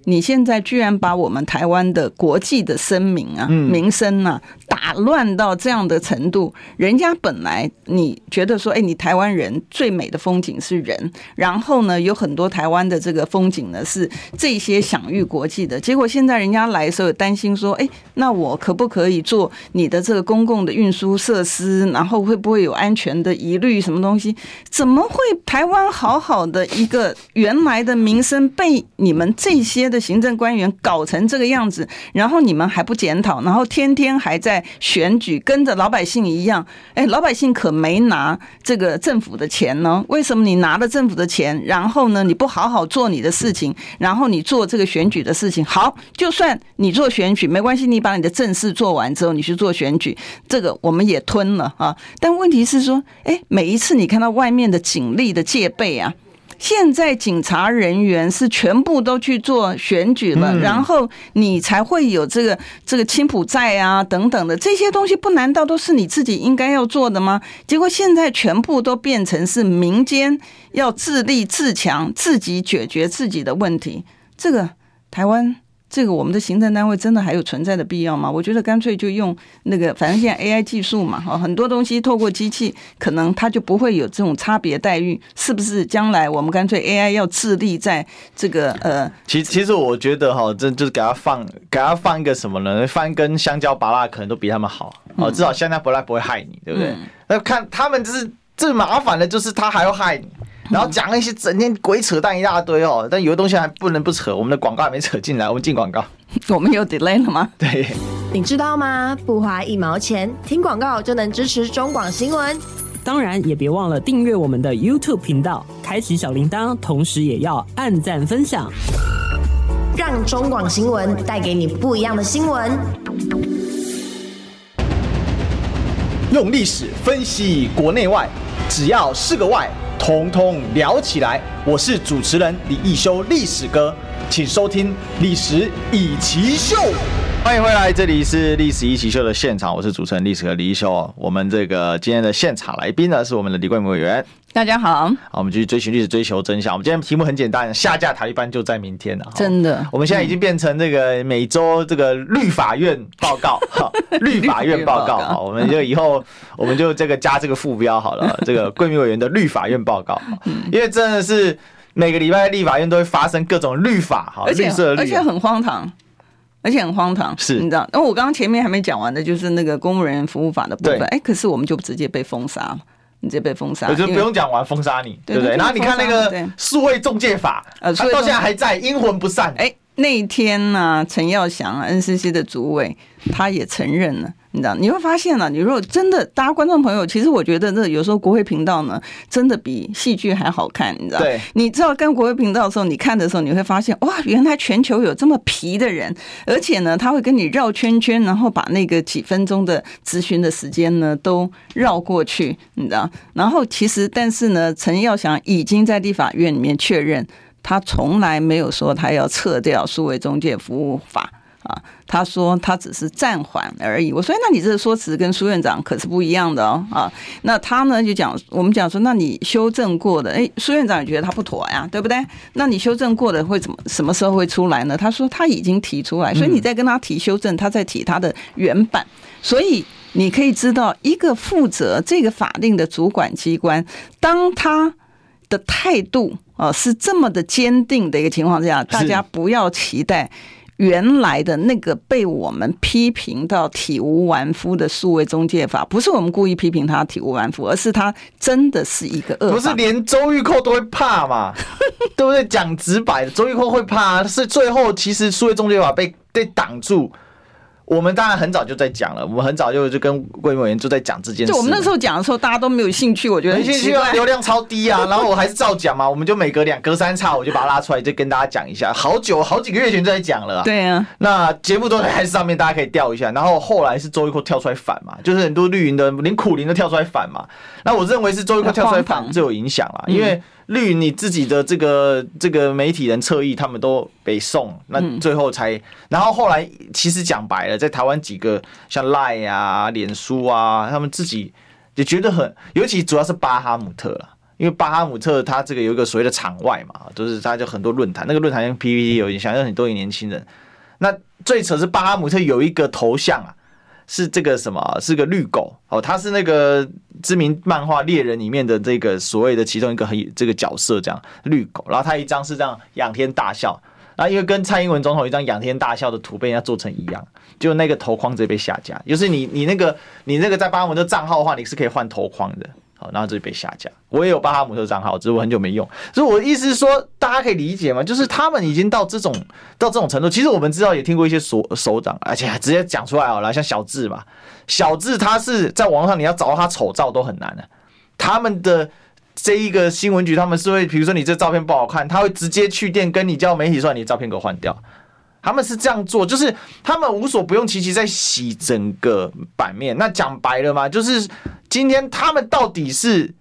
你现在居然把我们台湾的国际的声明啊、名声啊打乱到这样的程度，人家本来你觉得说，哎，你台湾人最美的风景是人，然后呢，有很多台湾的这个风景呢是这些享誉国际的，结果现在人家来的时候担心说，哎，那我可不可以做你的这个公共的运输设施？然后会不会有安全的疑虑？什么东西？怎么会台湾好好的一个原来的名声被你们这些？的行政官员搞成这个样子，然后你们还不检讨，然后天天还在选举，跟着老百姓一样。哎，老百姓可没拿这个政府的钱呢？为什么你拿了政府的钱，然后呢，你不好好做你的事情，然后你做这个选举的事情？好，就算你做选举没关系，你把你的正事做完之后，你去做选举，这个我们也吞了啊。但问题是说，哎，每一次你看到外面的警力的戒备啊。现在警察人员是全部都去做选举了，然后你才会有这个这个青浦寨啊等等的这些东西，不难道都是你自己应该要做的吗？结果现在全部都变成是民间要自立自强，自己解决自己的问题。这个台湾这个我们的行政单位真的还有存在的必要吗？我觉得干脆就用那个，反正现在 AI 技术嘛，哈，很多东西透过机器，可能它就不会有这种差别待遇，是不是？将来我们干脆 AI 要致力在这个呃，其实其实我觉得哈，这就是给他放给他放一个什么呢？放一根香蕉芭乐可能都比他们好哦，至少香蕉芭乐不会害你，对不对？那、嗯、看他们就是最麻烦的，就是他还要害你。然后讲那些整天鬼扯淡一大堆哦，但有的东西还不能不扯。我们的广告还没扯进来，我们进广告。我们有 delay 了吗？对。你知道吗？不花一毛钱，听广告就能支持中广新闻。当然也别忘了订阅我们的 YouTube 频道，开启小铃铛，同时也要按赞分享，让中广新闻带给你不一样的新闻。用历史分析国内外，只要是个“外”。通通聊起来，我是主持人李一修，历史哥，请收听《历史以奇秀》。欢迎回来，这里是《历史一起秀》的现场，我是主持人历史哥李一修。我们这个今天的现场来宾呢，是我们的李冠明委员。大家好，好，我们继续追寻历史，追求真相。我们今天题目很简单，下架塔利班就在明天了。真的，我们现在已经变成这个每周这个律法院报告，哈，律法院报告。好，我们就以后 我们就这个加这个副标好了，这个贵民委员的律法院报告。因为真的是每个礼拜立法院都会发生各种律法，哈，绿色绿，而且很荒唐，而且很荒唐，是，你知道？那我刚刚前面还没讲完的，就是那个公务人员服务法的部分。哎，可是我们就直接被封杀了。你直接被封杀，我就不用讲完封杀你，对不对？然后你看那个数位中介法，呃，到现在还在，阴魂不散。哎，那一天呢，陈耀祥 NCC 的主委，他也承认了。你知道，你会发现呢、啊，你如果真的，大家观众朋友，其实我觉得，这有时候国会频道呢，真的比戏剧还好看，你知道？对。你知道，跟国会频道的时候，你看的时候，你会发现，哇，原来全球有这么皮的人，而且呢，他会跟你绕圈圈，然后把那个几分钟的咨询的时间呢，都绕过去，你知道？然后其实，但是呢，陈耀祥已经在立法院里面确认，他从来没有说他要撤掉数位中介服务法。啊，他说他只是暂缓而已。我说，那你这个说辞跟苏院长可是不一样的哦。啊，那他呢就讲，我们讲说，那你修正过的，哎，苏院长也觉得他不妥呀，对不对？那你修正过的会怎么什么时候会出来呢？他说他已经提出来，所以你再跟他提修正，他再提他的原版。所以你可以知道，一个负责这个法令的主管机关，当他的态度啊是这么的坚定的一个情况之下，大家不要期待。原来的那个被我们批评到体无完肤的数位中介法，不是我们故意批评他体无完肤，而是他真的是一个恶。不是连周玉蔻都会怕嘛？对不对？讲直白的，周玉蔻会怕，是最后其实数位中介法被被挡住。我们当然很早就在讲了，我们很早就就跟贵民委员就在讲这件事。就我们那时候讲的时候，大家都没有兴趣，我觉得没兴趣啊，流量超低啊。然后我还是照讲嘛，我们就每隔两隔三差，我就把它拉出来，就跟大家讲一下。好久好几个月前就在讲了。对啊，那节目都在台上面，大家可以调一下。然后后来是周玉蔻跳出来反嘛，就是很多绿营的连苦林都跳出来反嘛。那我认为是周玉蔻跳出来反最有影响了，因为。绿你自己的这个这个媒体人侧翼，他们都北宋，那最后才，然后后来其实讲白了，在台湾几个像赖啊、脸书啊，他们自己也觉得很，尤其主要是巴哈姆特了，因为巴哈姆特他这个有一个所谓的场外嘛，就是他就很多论坛，那个论坛跟 PPT 有影响，有很多年轻人。那最扯是巴哈姆特有一个头像啊。是这个什么？是个绿狗哦，他是那个知名漫画猎人里面的这个所谓的其中一个很这个角色，这样绿狗。然后他一张是这样仰天大笑，然后因为跟蔡英文总统一张仰天大笑的图被人家做成一样，就那个头框直接被下架。就是你你那个你那个在巴文的账号的话，你是可以换头框的。然后这就被下架。我也有巴哈姆特账号，只是我很久没用。所以我的意思是说，大家可以理解吗？就是他们已经到这种到这种程度。其实我们知道，也听过一些首首长，而且还直接讲出来好了，像小智嘛，小智他是在网上你要找到他丑照都很难的。他们的这一个新闻局，他们是会，比如说你这照片不好看，他会直接去电跟你叫媒体说，你的照片给我换掉。他们是这样做，就是他们无所不用其极在洗整个版面。那讲白了嘛，就是今天他们到底是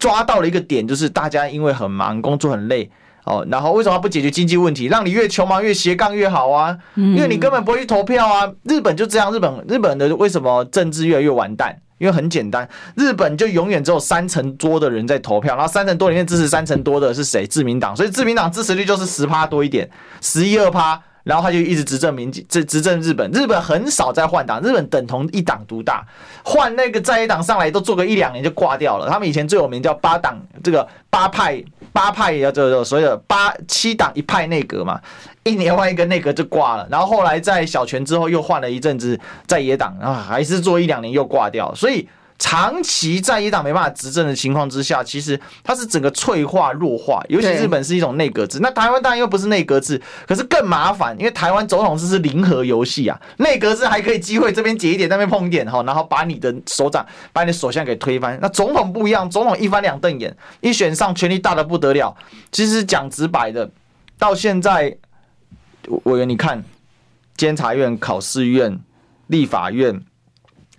抓到了一个点，就是大家因为很忙，工作很累哦，然后为什么不解决经济问题，让你越穷忙越斜杠越好啊？因为你根本不会去投票啊。日本就这样，日本日本的为什么政治越来越完蛋？因为很简单，日本就永远只有三成多的人在投票，然后三成多里面支持三成多的是谁？自民党，所以自民党支持率就是十趴多一点，十一二趴。然后他就一直执政民进，这执政日本，日本很少再换党，日本等同一党独大，换那个在野党上来都做个一两年就挂掉了。他们以前最有名叫八党，这个八派八派要这个所谓的八七党一派内阁嘛，一年换一个内阁就挂了。然后后来在小泉之后又换了一阵子在野党，啊，还是做一两年又挂掉，所以。长期在野党没办法执政的情况之下，其实它是整个脆化弱化，尤其日本是一种内阁制，那台湾当然又不是内阁制，可是更麻烦，因为台湾总统制是零和游戏啊，内阁制还可以机会这边解一点，那边碰一点哈，然后把你的首长、把你的首相给推翻。那总统不一样，总统一翻两瞪眼，一选上权力大的不得了。其实讲直白的，到现在，委员你看，监察院、考试院、立法院。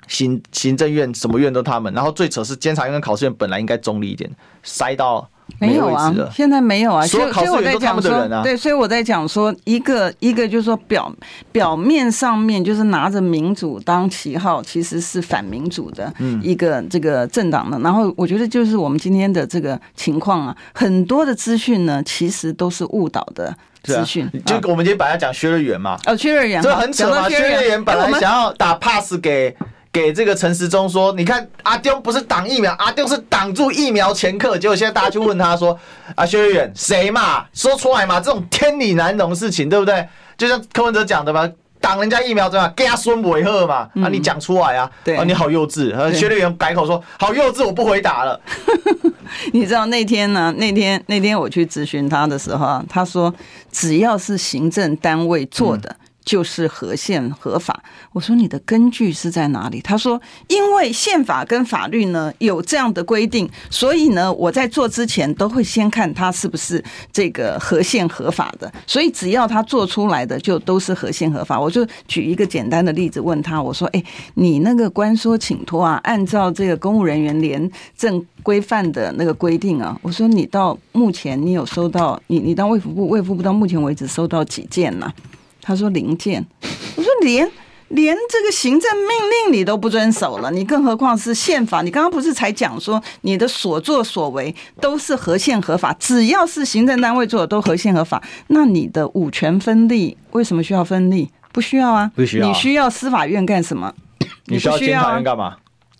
行行政院什么院都他们，然后最扯是监察院跟考试院本来应该中立一点，塞到没，有啊，现在没有啊，所有考试院都他们的人啊，对，所以我在讲说一个一个就是说表表面上面就是拿着民主当旗号，其实是反民主的一个这个政党的，然后我觉得就是我们今天的这个情况啊，很多的资讯呢其实都是误导的资讯，就我们今天本来讲薛瑞元嘛，哦，薛瑞元，这很扯嘛，薛瑞元本来想要打 pass 给。给这个陈时中说，你看阿丢不是挡疫苗，阿丢是挡住疫苗前客。结果现在大家去问他说，啊，薛瑞元谁嘛？说出来嘛？这种天理难容的事情，对不对？就像柯文哲讲的嘛，挡人家疫苗对吧？家孙伟赫嘛，啊，你讲出来啊？对啊，你好幼稚。薛瑞元改口说，好幼稚，我不回答了。你知道那天呢？那天那天我去咨询他的时候，他说只要是行政单位做的。嗯就是合宪合法。我说你的根据是在哪里？他说，因为宪法跟法律呢有这样的规定，所以呢我在做之前都会先看他是不是这个合宪合法的。所以只要他做出来的就都是合宪合法。我就举一个简单的例子问他，我说：哎，你那个关说请托啊，按照这个公务人员廉政规范的那个规定啊，我说你到目前你有收到你你到卫福部卫福部到目前为止收到几件呢、他说零件，我说连连这个行政命令你都不遵守了，你更何况是宪法？你刚刚不是才讲说你的所作所为都是合宪合法，只要是行政单位做的都合宪合法，那你的五权分立为什么需要分立？不需要啊，不需要。你需要司法院干什么？你需要监察院干嘛？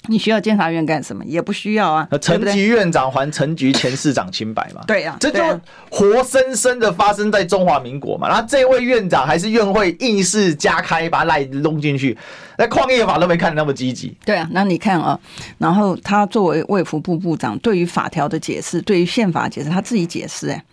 你需要监察院干什么？也不需要啊。陈局院长还陈局前市长清白嘛？对呀、啊，这就活生生的发生在中华民国嘛。然后这位院长还是院会硬是加开，把赖弄进去，那矿业法都没看得那么积极。对啊，那你看啊，然后他作为卫福部部长，对于法条的解释，对于宪法解释，他自己解释哎。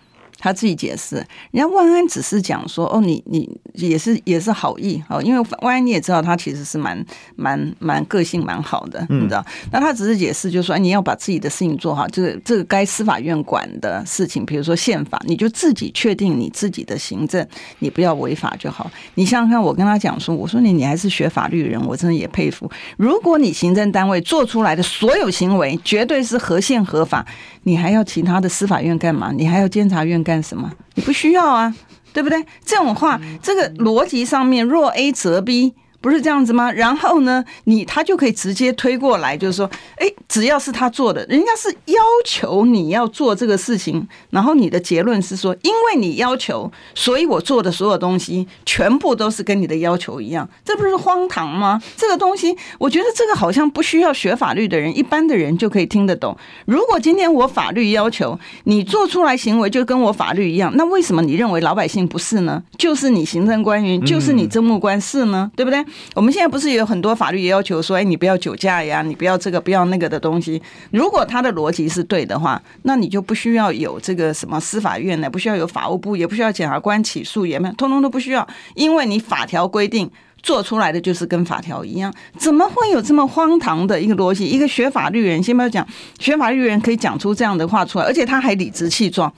他自己解释，人家万安只是讲说，哦，你你也是也是好意哦，因为万安你也知道，他其实是蛮蛮蛮个性蛮好的，你知道？那他只是解释，就是说，你要把自己的事情做好，这个这个该司法院管的事情，比如说宪法，你就自己确定你自己的行政，你不要违法就好。你想想看，我跟他讲说，我说你你还是学法律人，我真的也佩服。如果你行政单位做出来的所有行为绝对是合宪合法，你还要其他的司法院干嘛？你还要监察院干？干什么？你不需要啊，对不对？这种话，这个逻辑上面，若 A 则 B。不是这样子吗？然后呢，你他就可以直接推过来，就是说，哎，只要是他做的，人家是要求你要做这个事情，然后你的结论是说，因为你要求，所以我做的所有东西全部都是跟你的要求一样，这不是荒唐吗？这个东西，我觉得这个好像不需要学法律的人，一般的人就可以听得懂。如果今天我法律要求你做出来行为就跟我法律一样，那为什么你认为老百姓不是呢？就是你行政官员，就是你政务官是呢？对不对？我们现在不是有很多法律也要求说，哎，你不要酒驾呀，你不要这个，不要那个的东西。如果他的逻辑是对的话，那你就不需要有这个什么司法院呢，不需要有法务部，也不需要检察官起诉，也没，通通都不需要，因为你法条规定做出来的就是跟法条一样。怎么会有这么荒唐的一个逻辑？一个学法律人，先不要讲，学法律人可以讲出这样的话出来，而且他还理直气壮。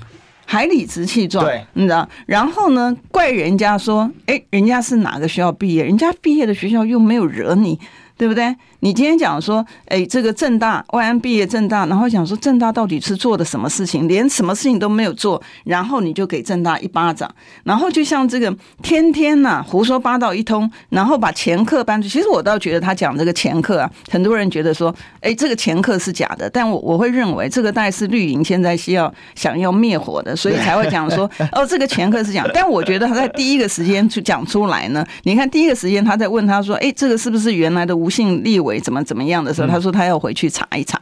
还理直气壮，对，你知道？然后呢，怪人家说，哎，人家是哪个学校毕业？人家毕业的学校又没有惹你，对不对？你今天讲说，哎，这个正大外安毕业正大，然后讲说正大到底是做的什么事情，连什么事情都没有做，然后你就给正大一巴掌，然后就像这个天天呐、啊、胡说八道一通，然后把前客搬出。其实我倒觉得他讲这个前客啊，很多人觉得说，哎，这个前客是假的，但我我会认为这个大概是绿营现在需要想要灭火的，所以才会讲说，哦，这个前客是假。但我觉得他在第一个时间去讲出来呢，你看第一个时间他在问他说，哎，这个是不是原来的吴姓立委怎么怎么样的时候，他说他要回去查一查，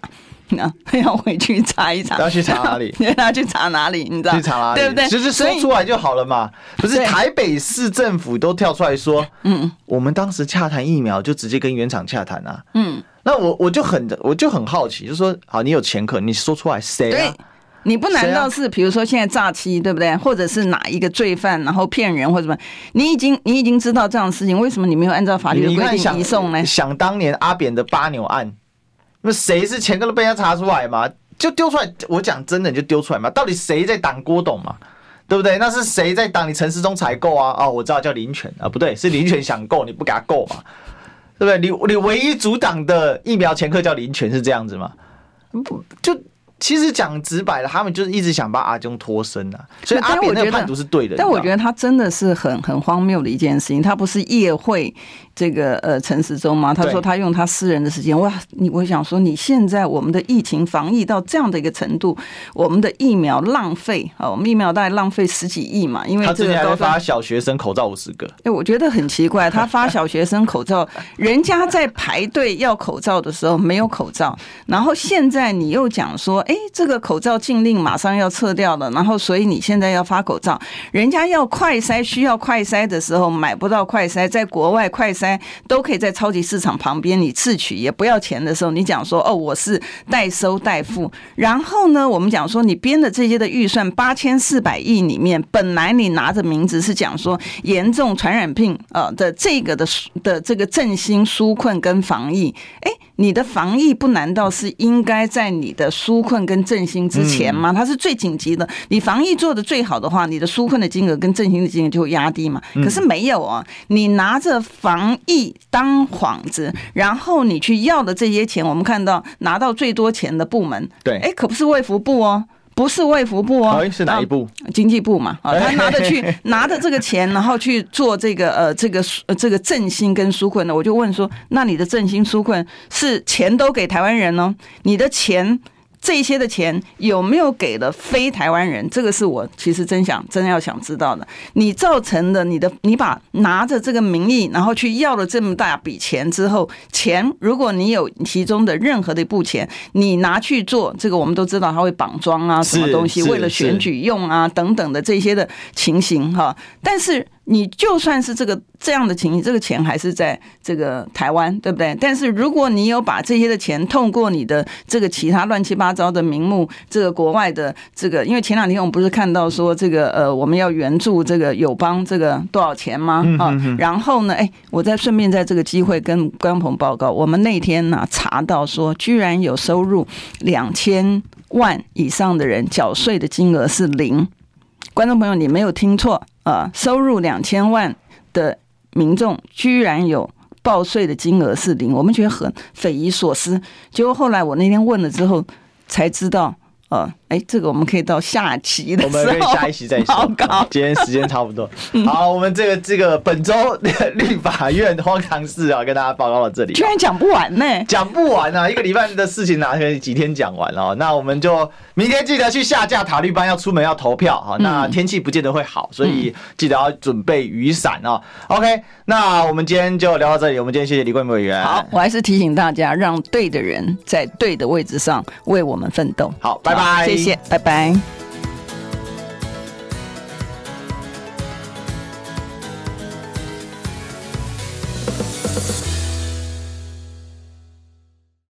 那 要回去查一查，要去查哪里？要去查哪里？你知道？去查哪里？对不对？其实说出来就好了嘛。不是台北市政府都跳出来说，嗯，我们当时洽谈疫苗就直接跟原厂洽谈啊。嗯，那我我就很我就很好奇，就是说，好，你有前科，你说出来谁啊？你不难道是比如说现在诈欺对不对？或者是哪一个罪犯然后骗人或者什么？你已经你已经知道这样的事情，为什么你没有按照法律的规定移送呢？想当年阿扁的八牛案，那么谁是前科都被人家查出来嘛？就丢出来，我讲真的你就丢出来嘛？到底谁在挡郭董嘛？对不对？那是谁在挡你陈时中采购啊？哦，我知道叫林权啊，不对，是林权想购你不给他购嘛？对不对？你你唯一阻挡的疫苗前科叫林权是这样子吗？不就？其实讲直白了，他们就是一直想把阿忠脱身啊，所以阿扁那个判读是对的。但我觉得他真的是很很荒谬的一件事情，他不是夜会。这个呃，陈时中嘛，他说他用他私人的时间，哇，你我想说，你现在我们的疫情防疫到这样的一个程度，我们的疫苗浪费啊，我们疫苗大概浪费十几亿嘛，因为这个都发小学生口罩五十个，哎，我觉得很奇怪，他发小学生口罩，人家在排队要口罩的时候没有口罩，然后现在你又讲说，哎，这个口罩禁令马上要撤掉了，然后所以你现在要发口罩，人家要快筛需要快筛的时候买不到快筛，在国外快筛。都可以在超级市场旁边，你自取也不要钱的时候，你讲说哦，我是代收代付。然后呢，我们讲说你编的这些的预算八千四百亿里面，本来你拿着名字是讲说严重传染病呃的这个的的这个振兴纾困跟防疫，哎，你的防疫不难道是应该在你的纾困跟振兴之前吗？它是最紧急的，你防疫做的最好的话，你的纾困的金额跟振兴的金额就会压低嘛。可是没有啊，你拿着防疫当幌子，然后你去要的这些钱，我们看到拿到最多钱的部门，对，哎，可不是卫福部哦，不是卫福部哦，是哪一部？经济部嘛，啊，他拿着去 拿着这个钱，然后去做这个呃这个呃这个振兴跟纾困的，我就问说，那你的振兴纾困是钱都给台湾人呢？你的钱？这些的钱有没有给了非台湾人？这个是我其实真想真要想知道的。你造成的你的你把拿着这个名义，然后去要了这么大笔钱之后，钱如果你有其中的任何的一部钱，你拿去做这个，我们都知道他会绑桩啊，什么东西为了选举用啊等等的这些的情形哈。但是。你就算是这个这样的情形，这个钱还是在这个台湾，对不对？但是如果你有把这些的钱透过你的这个其他乱七八糟的名目，这个国外的这个，因为前两天我们不是看到说这个呃，我们要援助这个友邦这个多少钱吗？啊，然后呢，哎，我再顺便在这个机会跟观众朋友报告，我们那天呢查到说，居然有收入两千万以上的人缴税的金额是零。观众朋友，你没有听错呃！收入两千万的民众居然有报税的金额是零，我们觉得很匪夷所思。结果后来我那天问了之后，才知道。呃，哎，这个我们可以到下期的时候，我们可以下一期再说。今天时间差不多，好，我们这个这个本周立法院荒唐事啊，跟大家报告到这里，居然讲不完呢，讲不完啊，一个礼拜的事情哪可以几天讲完哦？那我们就明天记得去下架塔绿班，要出门要投票哈。那天气不见得会好，所以记得要准备雨伞哦。OK，那我们今天就聊到这里，我们今天谢谢李贵美委员。好，我还是提醒大家，让对的人在对的位置上为我们奋斗。好，拜拜。谢谢，拜拜。